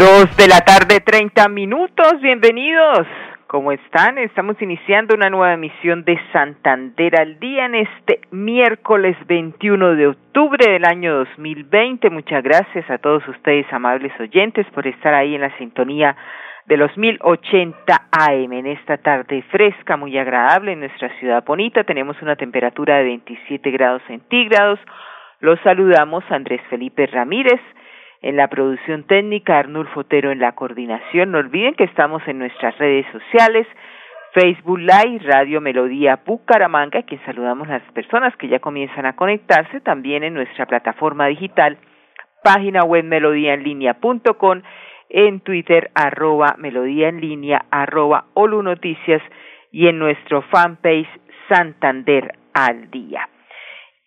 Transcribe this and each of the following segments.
Dos de la tarde, treinta minutos. Bienvenidos. ¿Cómo están? Estamos iniciando una nueva emisión de Santander al día en este miércoles 21 de octubre del año 2020. Muchas gracias a todos ustedes, amables oyentes, por estar ahí en la sintonía de los 1080 AM en esta tarde fresca, muy agradable en nuestra ciudad bonita. Tenemos una temperatura de 27 grados centígrados. Los saludamos Andrés Felipe Ramírez en la producción técnica, Arnulfo Fotero en la coordinación. No olviden que estamos en nuestras redes sociales, Facebook Live, Radio Melodía Bucaramanga, quien saludamos a las personas que ya comienzan a conectarse, también en nuestra plataforma digital, página web melodíaenlínea.com, en Twitter, arroba melodía en línea, arroba Olu Noticias y en nuestro fanpage Santander al Día.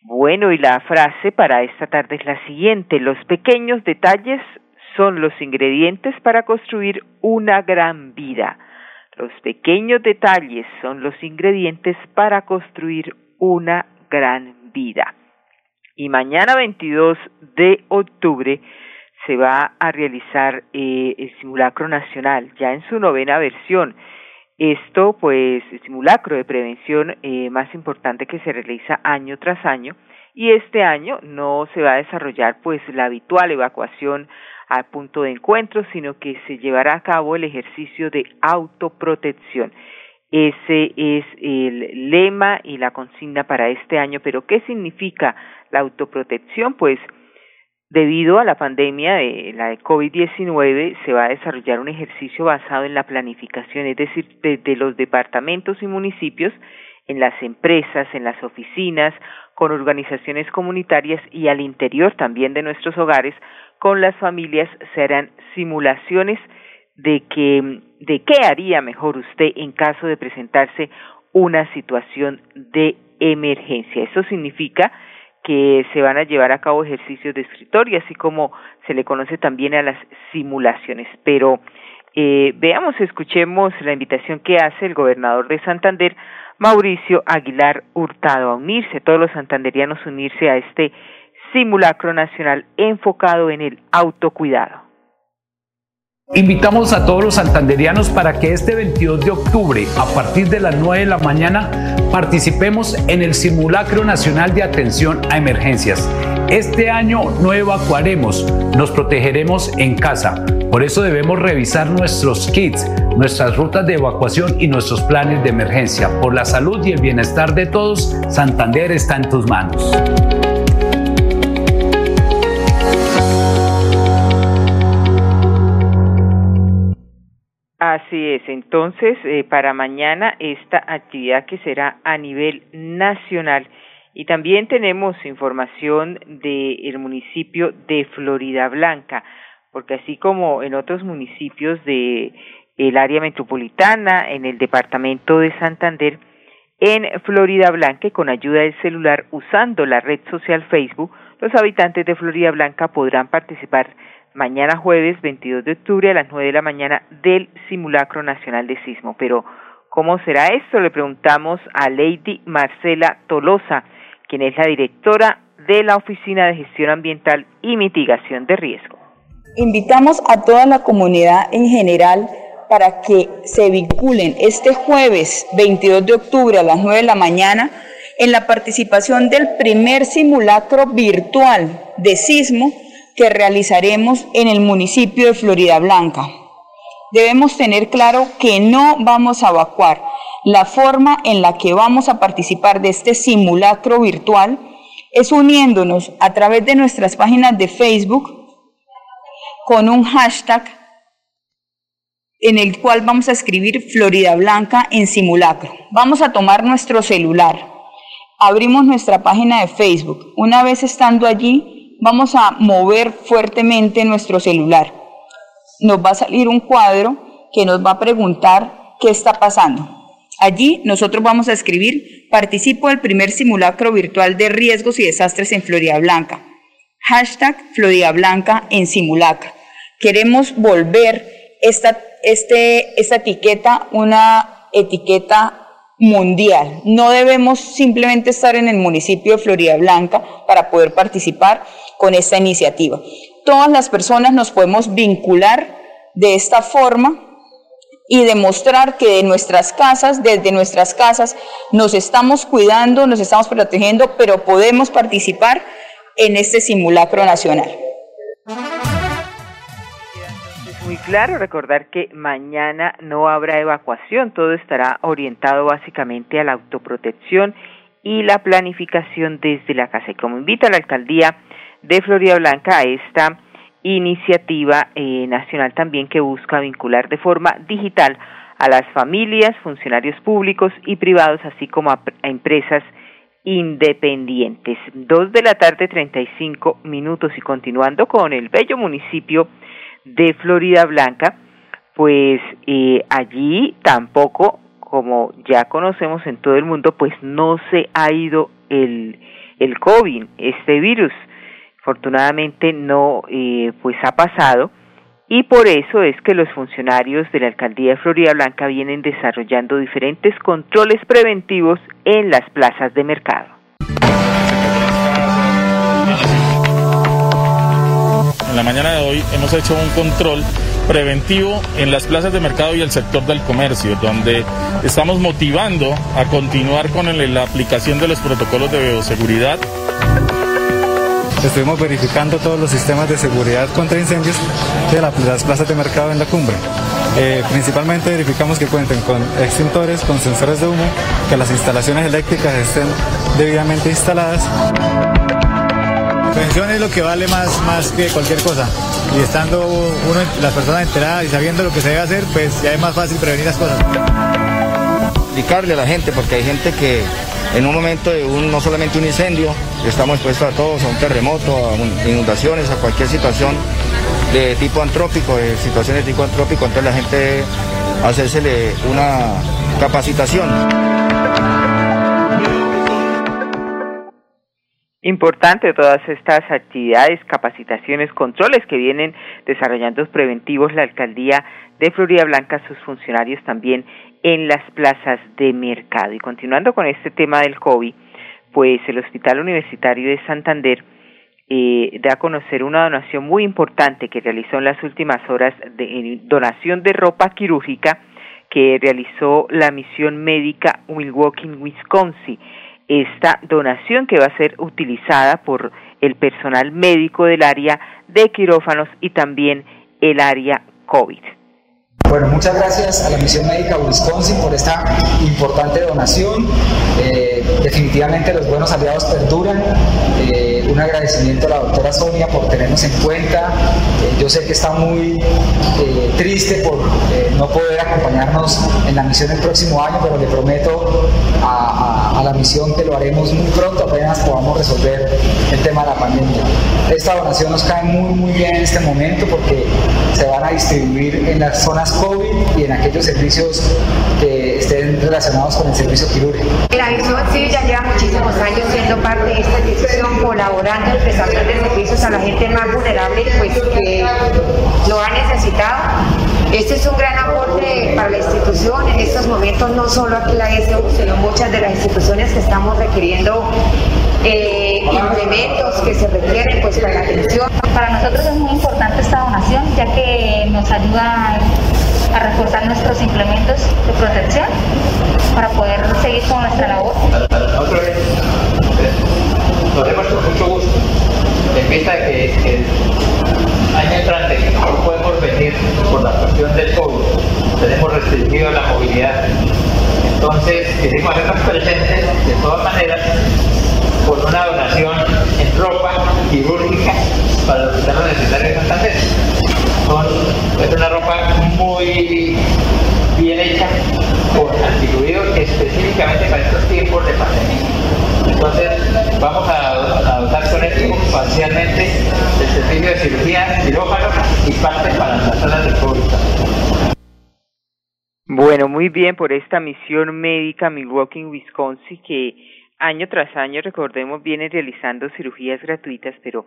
Bueno, y la frase para esta tarde es la siguiente. Los pequeños detalles son los ingredientes para construir una gran vida. Los pequeños detalles son los ingredientes para construir una gran vida. Y mañana 22 de octubre se va a realizar eh, el simulacro nacional, ya en su novena versión. Esto, pues, simulacro de prevención eh, más importante que se realiza año tras año y este año no se va a desarrollar pues la habitual evacuación al punto de encuentro, sino que se llevará a cabo el ejercicio de autoprotección. Ese es el lema y la consigna para este año, pero ¿qué significa la autoprotección? Pues Debido a la pandemia de la de COVID-19, se va a desarrollar un ejercicio basado en la planificación, es decir, desde los departamentos y municipios, en las empresas, en las oficinas, con organizaciones comunitarias y al interior también de nuestros hogares, con las familias, se harán simulaciones de que de qué haría mejor usted en caso de presentarse una situación de emergencia. Eso significa que se van a llevar a cabo ejercicios de escritorio, así como se le conoce también a las simulaciones. Pero eh, veamos, escuchemos la invitación que hace el gobernador de Santander, Mauricio Aguilar Hurtado, a unirse, todos los santanderianos unirse a este simulacro nacional enfocado en el autocuidado. Invitamos a todos los santanderianos para que este 22 de octubre, a partir de las 9 de la mañana, participemos en el Simulacro Nacional de Atención a Emergencias. Este año no evacuaremos, nos protegeremos en casa. Por eso debemos revisar nuestros kits, nuestras rutas de evacuación y nuestros planes de emergencia. Por la salud y el bienestar de todos, Santander está en tus manos. Así es, entonces eh, para mañana esta actividad que será a nivel nacional. Y también tenemos información del municipio de Florida Blanca, porque así como en otros municipios de el área metropolitana, en el departamento de Santander, en Florida Blanca, con ayuda del celular usando la red social Facebook, los habitantes de Florida Blanca podrán participar mañana jueves 22 de octubre a las 9 de la mañana del simulacro nacional de sismo. Pero, ¿cómo será esto? Le preguntamos a Lady Marcela Tolosa, quien es la directora de la Oficina de Gestión Ambiental y Mitigación de Riesgo. Invitamos a toda la comunidad en general para que se vinculen este jueves 22 de octubre a las 9 de la mañana en la participación del primer simulacro virtual de sismo que realizaremos en el municipio de Florida Blanca. Debemos tener claro que no vamos a evacuar. La forma en la que vamos a participar de este simulacro virtual es uniéndonos a través de nuestras páginas de Facebook con un hashtag en el cual vamos a escribir Florida Blanca en simulacro. Vamos a tomar nuestro celular, abrimos nuestra página de Facebook. Una vez estando allí, vamos a mover fuertemente nuestro celular. Nos va a salir un cuadro que nos va a preguntar qué está pasando. Allí nosotros vamos a escribir, participo del primer simulacro virtual de riesgos y desastres en Florida Blanca. Hashtag Florida Blanca en simulacro. Queremos volver esta, este, esta etiqueta una etiqueta mundial. No debemos simplemente estar en el municipio de Florida Blanca para poder participar con esta iniciativa. Todas las personas nos podemos vincular de esta forma y demostrar que de nuestras casas, desde nuestras casas, nos estamos cuidando, nos estamos protegiendo, pero podemos participar en este simulacro nacional. Muy claro, recordar que mañana no habrá evacuación, todo estará orientado básicamente a la autoprotección y la planificación desde la casa. Y como invita la alcaldía de Florida Blanca a esta iniciativa eh, nacional también que busca vincular de forma digital a las familias, funcionarios públicos y privados, así como a, empresas independientes. Dos de la tarde, treinta y cinco minutos y continuando con el bello municipio de Florida Blanca, pues eh, allí tampoco, como ya conocemos en todo el mundo, pues no se ha ido el, el COVID, este virus. Afortunadamente no eh, pues ha pasado y por eso es que los funcionarios de la alcaldía de Florida Blanca vienen desarrollando diferentes controles preventivos en las plazas de mercado. En la mañana de hoy hemos hecho un control preventivo en las plazas de mercado y el sector del comercio, donde estamos motivando a continuar con la aplicación de los protocolos de bioseguridad. Estuvimos verificando todos los sistemas de seguridad contra incendios de las plazas de mercado en la cumbre. Eh, principalmente verificamos que cuenten con extintores, con sensores de humo, que las instalaciones eléctricas estén debidamente instaladas. Prevención es lo que vale más, más que cualquier cosa. Y estando uno, las personas enteradas y sabiendo lo que se debe hacer, pues ya es más fácil prevenir las cosas. Explicarle a la gente, porque hay gente que en un momento de un, no solamente un incendio, estamos expuestos a todos, a un terremoto, a inundaciones, a cualquier situación de tipo antrópico, de situaciones de tipo antrópico, entonces la gente hacérsele una capacitación. Importante todas estas actividades, capacitaciones, controles que vienen desarrollando preventivos la alcaldía de Florida Blanca, sus funcionarios también en las plazas de mercado. Y continuando con este tema del COVID, pues el Hospital Universitario de Santander eh, da a conocer una donación muy importante que realizó en las últimas horas de donación de ropa quirúrgica que realizó la misión médica Milwaukee, Wisconsin. Esta donación que va a ser utilizada por el personal médico del área de quirófanos y también el área COVID. Bueno, muchas gracias a la Misión Médica Wisconsin por esta importante donación. Eh, definitivamente los buenos aliados perduran. Eh, un agradecimiento a la doctora Sonia por tenernos en cuenta. Eh, yo sé que está muy triste por no poder acompañarnos en la misión el próximo año, pero le prometo a, a la misión que lo haremos muy pronto, apenas podamos resolver el tema de la pandemia. Esta donación nos cae muy, muy bien en este momento porque se van a distribuir en las zonas COVID y en aquellos servicios que estén relacionados con el servicio quirúrgico. La visión sí ya lleva muchísimos años siendo parte de esta institución, colaborando en prestación de servicios a la gente más vulnerable pues, que lo ha necesitado. Este es un gran aporte para la institución en estos momentos, no solo aquí la ESO, sino muchas de las instituciones que estamos requiriendo eh, implementos que se requieren pues para la atención. Para nosotros es muy importante esta donación ya que nos ayuda a reforzar nuestros implementos de protección para poder seguir con nuestra labor. Lo hacemos con mucho gusto, de que el año entrante no podemos venir por la cuestión del COVID, tenemos restringido la movilidad. Entonces, queremos hacernos presentes de todas maneras con una donación en ropa quirúrgica para los hospitales necesarios de Santander. Son, es una ropa muy bien hecha, con antiluidos específicamente para estos tiempos de pandemia. Entonces, vamos a, dotar con esto parcialmente el servicio de cirugía, quirófano y parte para las salas de COVID. Bueno, muy bien por esta misión médica Milwaukee, Wisconsin, que año tras año, recordemos, viene realizando cirugías gratuitas, pero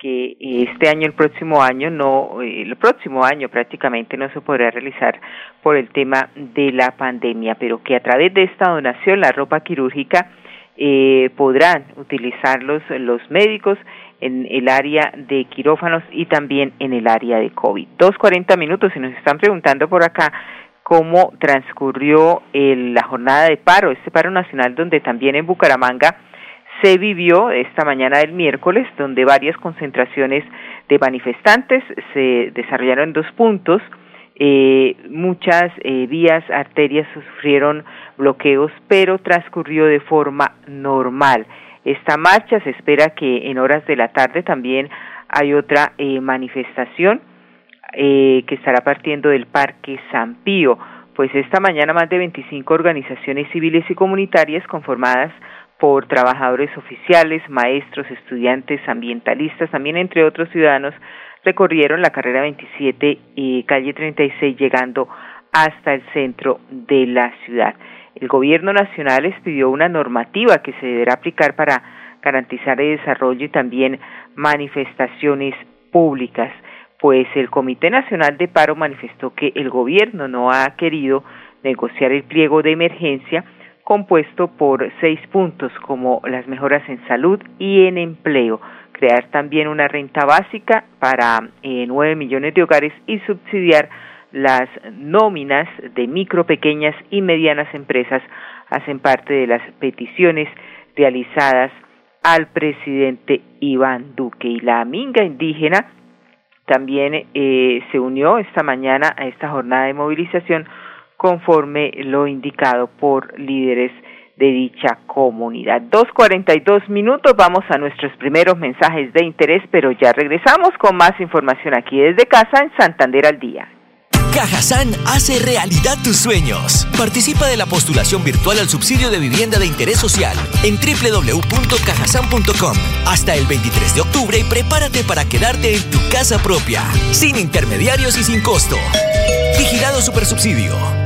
que este año, el próximo año, no, el próximo año prácticamente no se podrá realizar por el tema de la pandemia, pero que a través de esta donación, la ropa quirúrgica, eh, podrán utilizarlos los médicos en el área de quirófanos y también en el área de COVID. Dos cuarenta minutos y nos están preguntando por acá cómo transcurrió la jornada de paro, este paro nacional donde también en Bucaramanga se vivió esta mañana del miércoles, donde varias concentraciones de manifestantes se desarrollaron en dos puntos. Eh, muchas eh, vías, arterias sufrieron bloqueos, pero transcurrió de forma normal. Esta marcha se espera que en horas de la tarde también hay otra eh, manifestación eh, que estará partiendo del Parque San Pío. Pues esta mañana más de 25 organizaciones civiles y comunitarias conformadas por trabajadores oficiales, maestros, estudiantes, ambientalistas, también entre otros ciudadanos, recorrieron la carrera 27 y calle 36 llegando hasta el centro de la ciudad. El gobierno nacional les pidió una normativa que se deberá aplicar para garantizar el desarrollo y también manifestaciones públicas, pues el Comité Nacional de Paro manifestó que el gobierno no ha querido negociar el pliego de emergencia compuesto por seis puntos como las mejoras en salud y en empleo, crear también una renta básica para eh, nueve millones de hogares y subsidiar las nóminas de micro, pequeñas y medianas empresas. Hacen parte de las peticiones realizadas al presidente Iván Duque. Y la minga indígena también eh, se unió esta mañana a esta jornada de movilización conforme lo indicado por líderes de dicha comunidad. Dos cuarenta y dos minutos, vamos a nuestros primeros mensajes de interés, pero ya regresamos con más información aquí desde casa en Santander al día. Cajazán hace realidad tus sueños. Participa de la postulación virtual al subsidio de vivienda de interés social en www.cajasan.com hasta el 23 de octubre y prepárate para quedarte en tu casa propia, sin intermediarios y sin costo. Vigilado Supersubsidio.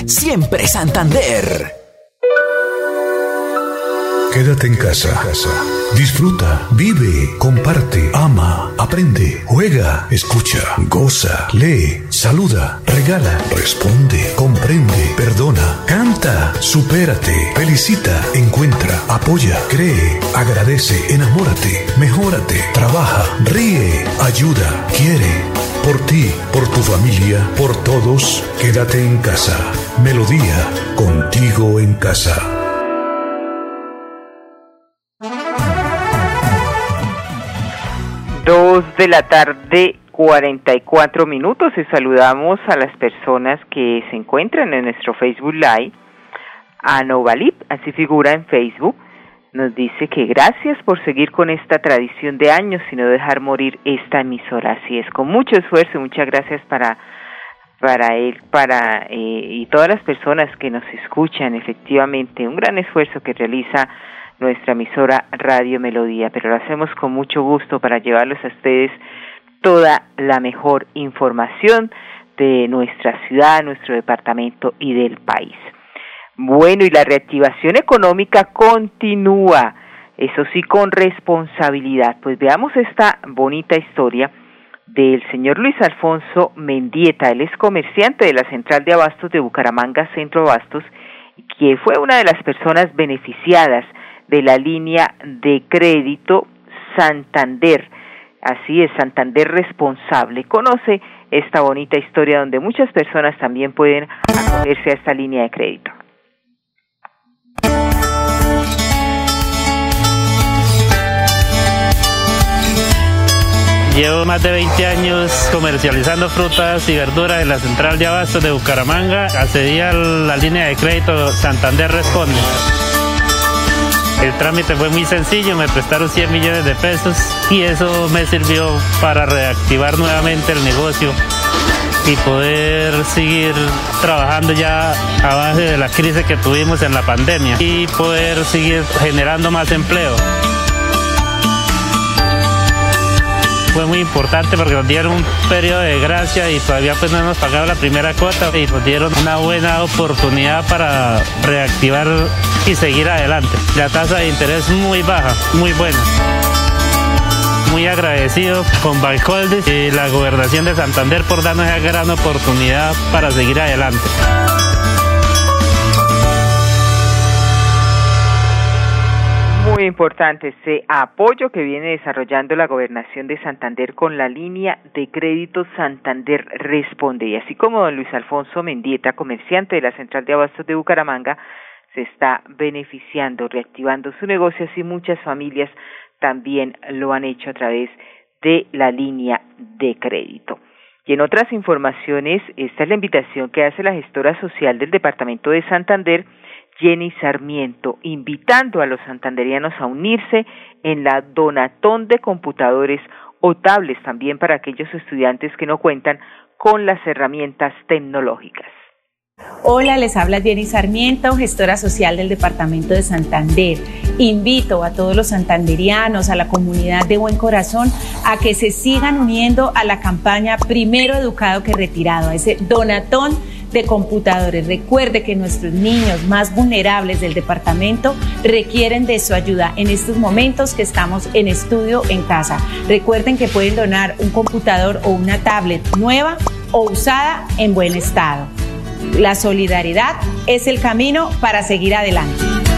Siempre Santander. Quédate en casa. Disfruta, vive, comparte, ama, aprende, juega, escucha, goza, lee, saluda, regala, responde, comprende, perdona, canta, supérate, felicita, encuentra, apoya, cree, agradece, enamórate, mejórate, trabaja, ríe, ayuda, quiere. Por ti, por tu familia, por todos, quédate en casa. Melodía, contigo en casa. Dos de la tarde, 44 minutos y saludamos a las personas que se encuentran en nuestro Facebook Live. A Novalip, así figura en Facebook, nos dice que gracias por seguir con esta tradición de años y no dejar morir esta emisora. Así es, con mucho esfuerzo muchas gracias para para él, para eh, y todas las personas que nos escuchan, efectivamente, un gran esfuerzo que realiza nuestra emisora Radio Melodía, pero lo hacemos con mucho gusto para llevarles a ustedes toda la mejor información de nuestra ciudad, nuestro departamento y del país. Bueno, y la reactivación económica continúa, eso sí, con responsabilidad. Pues veamos esta bonita historia del señor Luis Alfonso Mendieta. Él es comerciante de la Central de Abastos de Bucaramanga, Centro Abastos, que fue una de las personas beneficiadas de la línea de crédito Santander. Así es, Santander responsable. Conoce esta bonita historia donde muchas personas también pueden acogerse a esta línea de crédito. Llevo más de 20 años comercializando frutas y verduras en la central de abastos de Bucaramanga. Accedí a la línea de crédito Santander Responde. El trámite fue muy sencillo, me prestaron 100 millones de pesos y eso me sirvió para reactivar nuevamente el negocio y poder seguir trabajando ya a base de la crisis que tuvimos en la pandemia y poder seguir generando más empleo. Fue muy importante porque nos dieron un periodo de gracia y todavía pues no hemos pagado la primera cuota y nos dieron una buena oportunidad para reactivar y seguir adelante. La tasa de interés muy baja, muy buena. Muy agradecido con Balcoldes y la gobernación de Santander por darnos esa gran oportunidad para seguir adelante. Importante ese apoyo que viene desarrollando la gobernación de Santander con la línea de crédito Santander Responde. Y así como don Luis Alfonso Mendieta, comerciante de la Central de Abastos de Bucaramanga, se está beneficiando, reactivando su negocio, así muchas familias también lo han hecho a través de la línea de crédito. Y en otras informaciones, esta es la invitación que hace la gestora social del Departamento de Santander, Jenny Sarmiento, invitando a los santanderianos a unirse en la donatón de computadores o tablets también para aquellos estudiantes que no cuentan con las herramientas tecnológicas. Hola, les habla Jenny Sarmiento, gestora social del Departamento de Santander. Invito a todos los santanderianos, a la comunidad de buen corazón, a que se sigan uniendo a la campaña Primero Educado que Retirado, a ese donatón de computadores. Recuerde que nuestros niños más vulnerables del departamento requieren de su ayuda en estos momentos que estamos en estudio en casa. Recuerden que pueden donar un computador o una tablet nueva o usada en buen estado. La solidaridad es el camino para seguir adelante.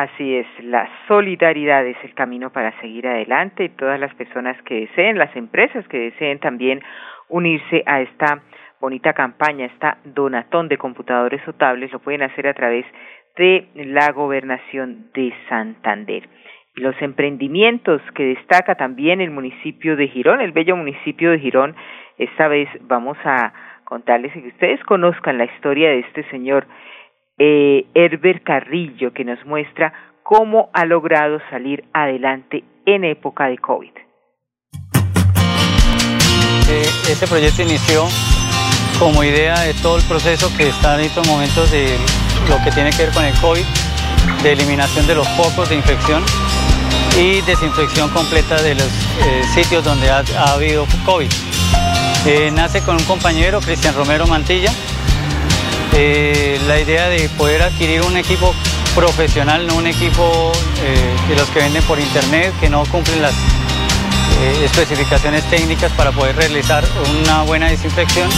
Así es, la solidaridad es el camino para seguir adelante y todas las personas que deseen, las empresas que deseen también unirse a esta bonita campaña, esta donatón de computadores o tablets, lo pueden hacer a través de la gobernación de Santander. Los emprendimientos que destaca también el municipio de Girón, el bello municipio de Girón, esta vez vamos a contarles y que ustedes conozcan la historia de este señor eh, Herbert Carrillo, que nos muestra cómo ha logrado salir adelante en época de COVID. Eh, este proyecto inició como idea de todo el proceso que está en estos momentos de lo que tiene que ver con el COVID, de eliminación de los focos de infección y desinfección completa de los eh, sitios donde ha, ha habido COVID. Eh, nace con un compañero, Cristian Romero Mantilla, eh, la idea de poder adquirir un equipo profesional, no un equipo eh, de los que venden por internet, que no cumplen las eh, especificaciones técnicas para poder realizar una buena desinfección.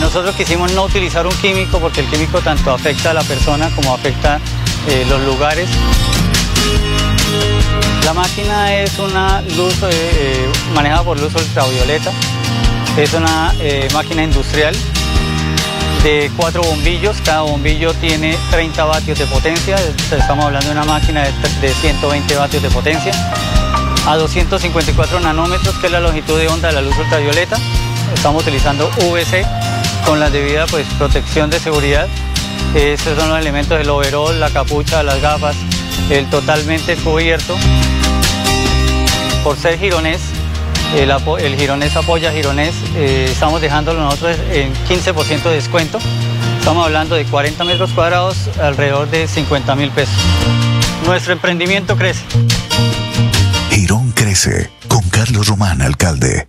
nosotros quisimos no utilizar un químico porque el químico tanto afecta a la persona como afecta los lugares. La máquina es una luz manejada por luz ultravioleta es una eh, máquina industrial de cuatro bombillos, cada bombillo tiene 30 vatios de potencia, estamos hablando de una máquina de, 120 vatios de potencia, a 254 nanómetros que es la longitud de onda de la luz ultravioleta, estamos utilizando VC con la debida pues, protección de seguridad, esos son los elementos del overall, la capucha, las gafas, el totalmente cubierto. por ser gironés, el, gironés apoya gironés, eh, estamos dejándolo nosotros en 15% de descuento. Estamos hablando de 40 metros cuadrados, alrededor de 50 mil pesos. Nuestro emprendimiento crece. Girón crece con Carlos Román, alcalde.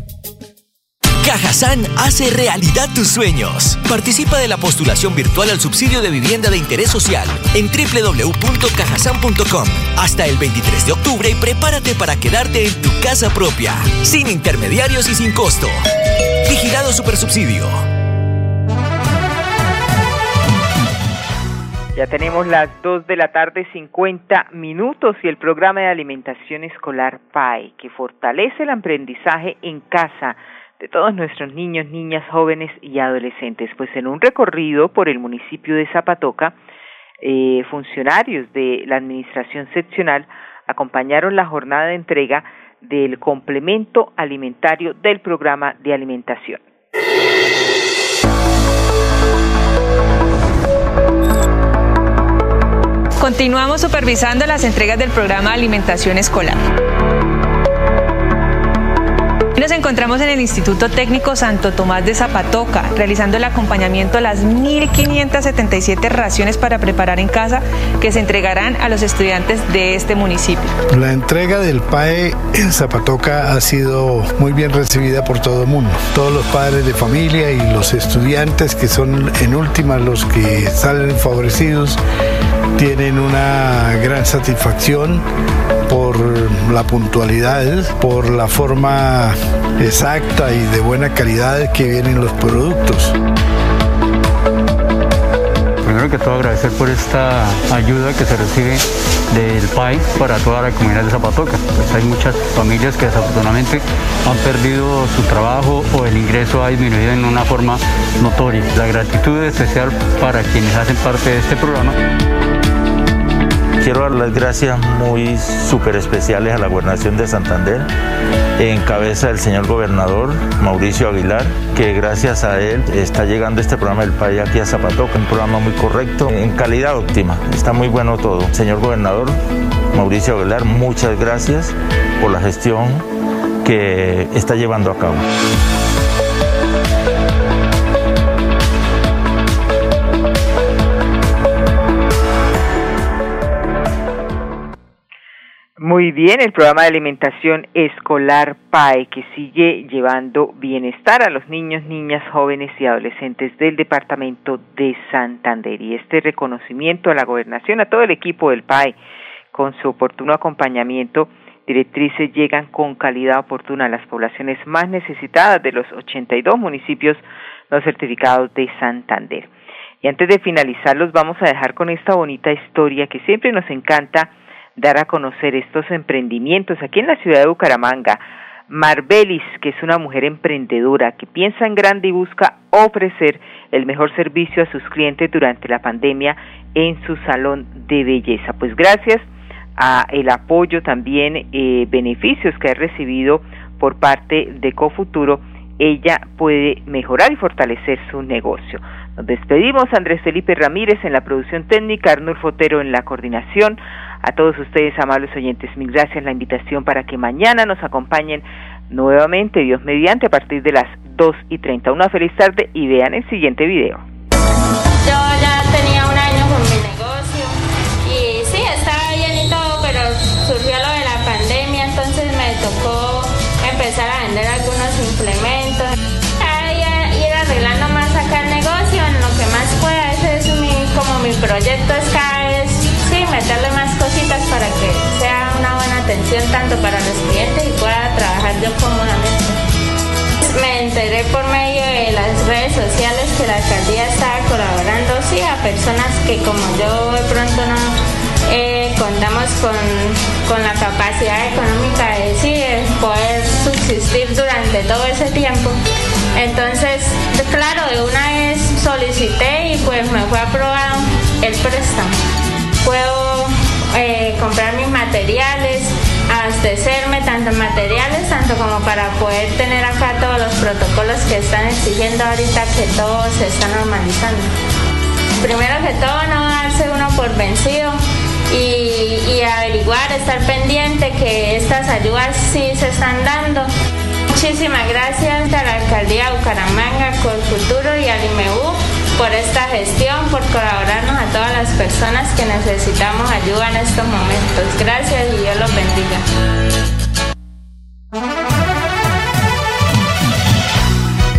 Cajazán hace realidad tus sueños. Participa de la postulación virtual al subsidio de vivienda de interés social en www.cajasan.com hasta el 23 de octubre y prepárate para quedarte en tu casa propia, sin intermediarios y sin costo. Vigilado Supersubsidio. Ya tenemos las 2 de la tarde, 50 minutos y el programa de alimentación escolar PAE, que fortalece el aprendizaje en casa de todos nuestros niños, niñas, jóvenes y adolescentes. Pues en un recorrido por el municipio de Zapatoca, eh, funcionarios de la administración seccional acompañaron la jornada de entrega del complemento alimentario del programa de alimentación. Continuamos supervisando las entregas del programa de alimentación escolar. Nos encontramos en el Instituto Técnico Santo Tomás de Zapatoca, realizando el acompañamiento a las 1.577 raciones para preparar en casa que se entregarán a los estudiantes de este municipio. La entrega del PAE en Zapatoca ha sido muy bien recibida por todo el mundo. Todos los padres de familia y los estudiantes que son en última los que salen favorecidos tienen una gran satisfacción por la puntualidad, por la forma exacta y de buena calidad que vienen los productos. Primero que todo agradecer por esta ayuda que se recibe del país para toda la comunidad de Zapatoca. Pues hay muchas familias que desafortunadamente han perdido su trabajo o el ingreso ha disminuido en una forma notoria. La gratitud es especial para quienes hacen parte de este programa. Quiero dar las gracias muy súper especiales a la Gobernación de Santander, en cabeza del señor gobernador Mauricio Aguilar, que gracias a él está llegando este programa del país aquí a Zapatoca, un programa muy correcto, en calidad óptima. Está muy bueno todo. Señor gobernador Mauricio Aguilar, muchas gracias por la gestión que está llevando a cabo. Muy bien, el programa de alimentación escolar PAE que sigue llevando bienestar a los niños, niñas, jóvenes y adolescentes del departamento de Santander. Y este reconocimiento a la gobernación, a todo el equipo del PAE, con su oportuno acompañamiento, directrices llegan con calidad oportuna a las poblaciones más necesitadas de los 82 municipios no certificados de Santander. Y antes de finalizar, los vamos a dejar con esta bonita historia que siempre nos encanta dar a conocer estos emprendimientos aquí en la ciudad de Bucaramanga. Marbelis, que es una mujer emprendedora que piensa en grande y busca ofrecer el mejor servicio a sus clientes durante la pandemia en su salón de belleza. Pues gracias a el apoyo también eh, beneficios que ha recibido por parte de Cofuturo, ella puede mejorar y fortalecer su negocio. Nos despedimos, Andrés Felipe Ramírez en la producción técnica, Arnulfo Fotero en la coordinación. A todos ustedes, amables oyentes, mil gracias la invitación para que mañana nos acompañen nuevamente, Dios mediante, a partir de las 2 y 30. Una feliz tarde y vean el siguiente video. Yo ya tenía un año con mi negocio y sí, estaba bien y todo, pero surgió lo de la pandemia, entonces me tocó empezar a vender algunos implementos. Proyecto es cada vez, sí, meterle más para que sea una buena atención tanto para los clientes y pueda trabajar yo cómodamente. Me enteré por medio de las redes sociales que la alcaldía estaba colaborando, sí, a personas que como yo de pronto no eh, contamos con, con, la capacidad económica de, sí, poder subsistir durante todo ese tiempo. Entonces, claro, de una vez solicité y pues me fue aprobado el préstamo. Puedo eh, comprar mis materiales, abastecerme tanto materiales, tanto como para poder tener acá todos los protocolos que están exigiendo ahorita que todo se está normalizando. Primero que todo, no darse uno por vencido y, averiguar, estar pendiente que estas ayudas sí se están dando. Muchísimas gracias a la Alcaldía de Bucaramanga, Futuro y al IMEU por esta gestión, por colaborarnos a todas las personas que necesitamos ayuda en estos momentos. Gracias y Dios los bendiga.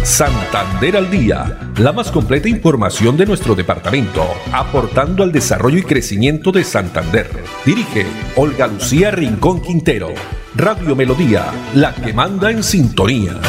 Santander al Día, la más completa información de nuestro departamento, aportando al desarrollo y crecimiento de Santander. Dirige Olga Lucía Rincón Quintero. Radio Melodía, la que manda en sintonía.